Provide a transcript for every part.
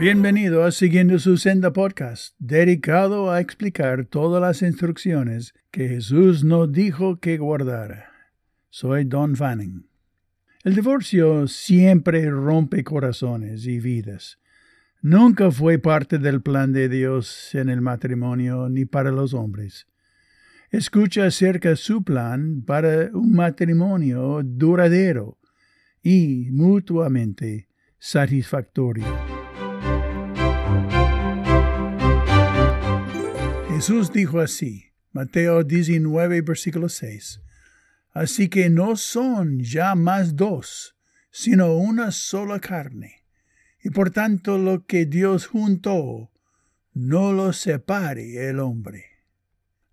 Bienvenido a Siguiendo su Senda Podcast, dedicado a explicar todas las instrucciones que Jesús nos dijo que guardara. Soy Don Fanning. El divorcio siempre rompe corazones y vidas. Nunca fue parte del plan de Dios en el matrimonio ni para los hombres. Escucha acerca su plan para un matrimonio duradero y mutuamente satisfactorio. Jesús dijo así, Mateo 19, versículo 6, Así que no son ya más dos, sino una sola carne. Y por tanto lo que Dios juntó, no lo separe el hombre.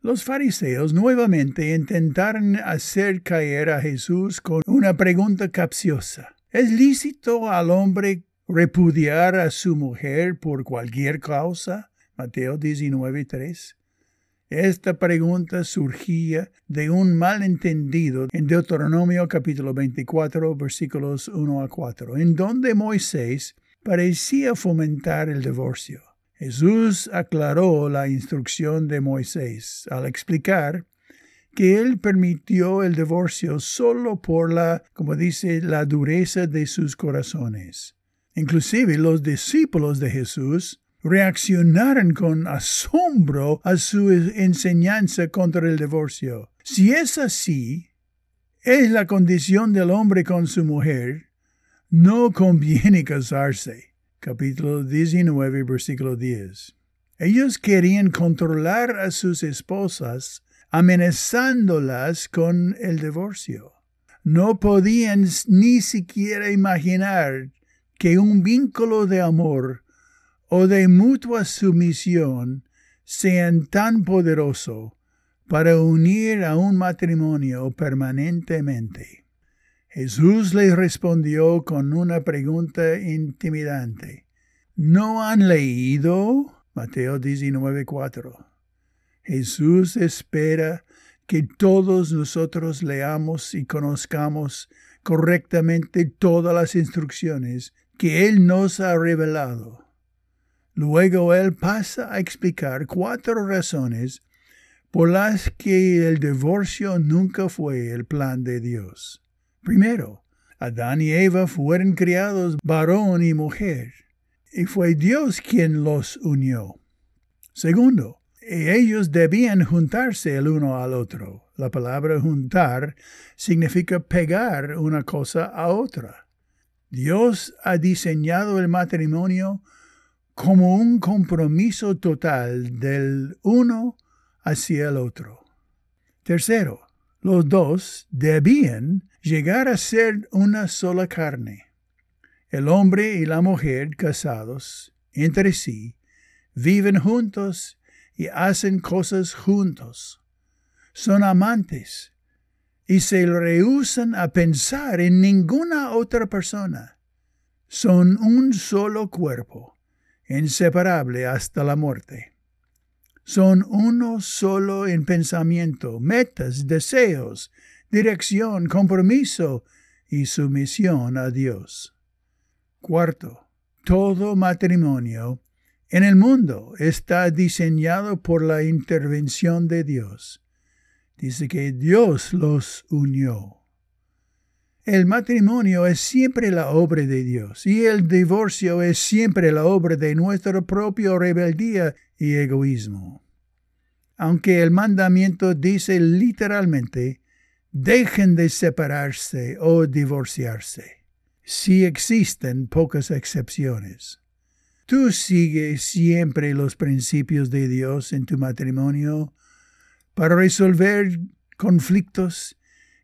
Los fariseos nuevamente intentaron hacer caer a Jesús con una pregunta capciosa. ¿Es lícito al hombre repudiar a su mujer por cualquier causa? Mateo 19:3. Esta pregunta surgía de un malentendido en Deuteronomio capítulo 24 versículos 1 a 4, en donde Moisés parecía fomentar el divorcio. Jesús aclaró la instrucción de Moisés al explicar que él permitió el divorcio solo por la, como dice, la dureza de sus corazones. Inclusive los discípulos de Jesús reaccionaron con asombro a su enseñanza contra el divorcio. Si es así, es la condición del hombre con su mujer, no conviene casarse. Capítulo 19, versículo 10. Ellos querían controlar a sus esposas, amenazándolas con el divorcio. No podían ni siquiera imaginar que un vínculo de amor o de mutua sumisión sean tan poderoso para unir a un matrimonio permanentemente. Jesús les respondió con una pregunta intimidante. ¿No han leído? Mateo 19:4. Jesús espera que todos nosotros leamos y conozcamos correctamente todas las instrucciones que Él nos ha revelado. Luego él pasa a explicar cuatro razones por las que el divorcio nunca fue el plan de Dios. Primero, Adán y Eva fueron criados varón y mujer, y fue Dios quien los unió. Segundo, ellos debían juntarse el uno al otro. La palabra juntar significa pegar una cosa a otra. Dios ha diseñado el matrimonio como un compromiso total del uno hacia el otro. Tercero, los dos debían llegar a ser una sola carne. El hombre y la mujer casados entre sí viven juntos y hacen cosas juntos. Son amantes y se rehusan a pensar en ninguna otra persona. Son un solo cuerpo inseparable hasta la muerte. Son uno solo en pensamiento, metas, deseos, dirección, compromiso y sumisión a Dios. Cuarto, todo matrimonio en el mundo está diseñado por la intervención de Dios. Dice que Dios los unió. El matrimonio es siempre la obra de Dios y el divorcio es siempre la obra de nuestra propia rebeldía y egoísmo. Aunque el mandamiento dice literalmente, dejen de separarse o divorciarse. Si existen pocas excepciones. Tú sigues siempre los principios de Dios en tu matrimonio para resolver conflictos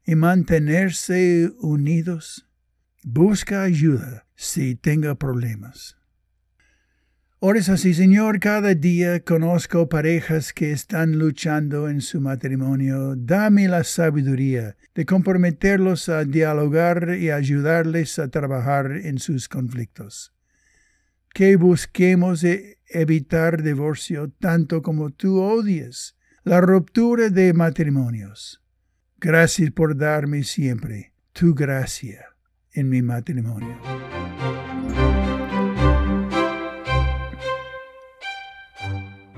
y mantenerse unidos. Busca ayuda si tenga problemas. Ores así, Señor, cada día conozco parejas que están luchando en su matrimonio. Dame la sabiduría de comprometerlos a dialogar y ayudarles a trabajar en sus conflictos. Que busquemos e-, evitar divorcio tanto como tú odias la ruptura de matrimonios. Gracias por darme siempre tu gracia en mi matrimonio.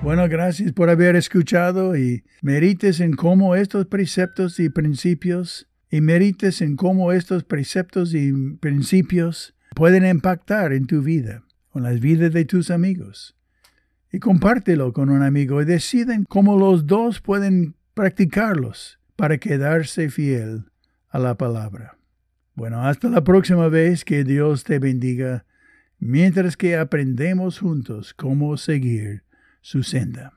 Bueno, gracias por haber escuchado y merites en cómo estos preceptos y principios y merites en cómo estos preceptos y principios pueden impactar en tu vida, con las vidas de tus amigos. Y compártelo con un amigo y deciden cómo los dos pueden practicarlos para quedarse fiel a la palabra. Bueno, hasta la próxima vez que Dios te bendiga mientras que aprendemos juntos cómo seguir su senda.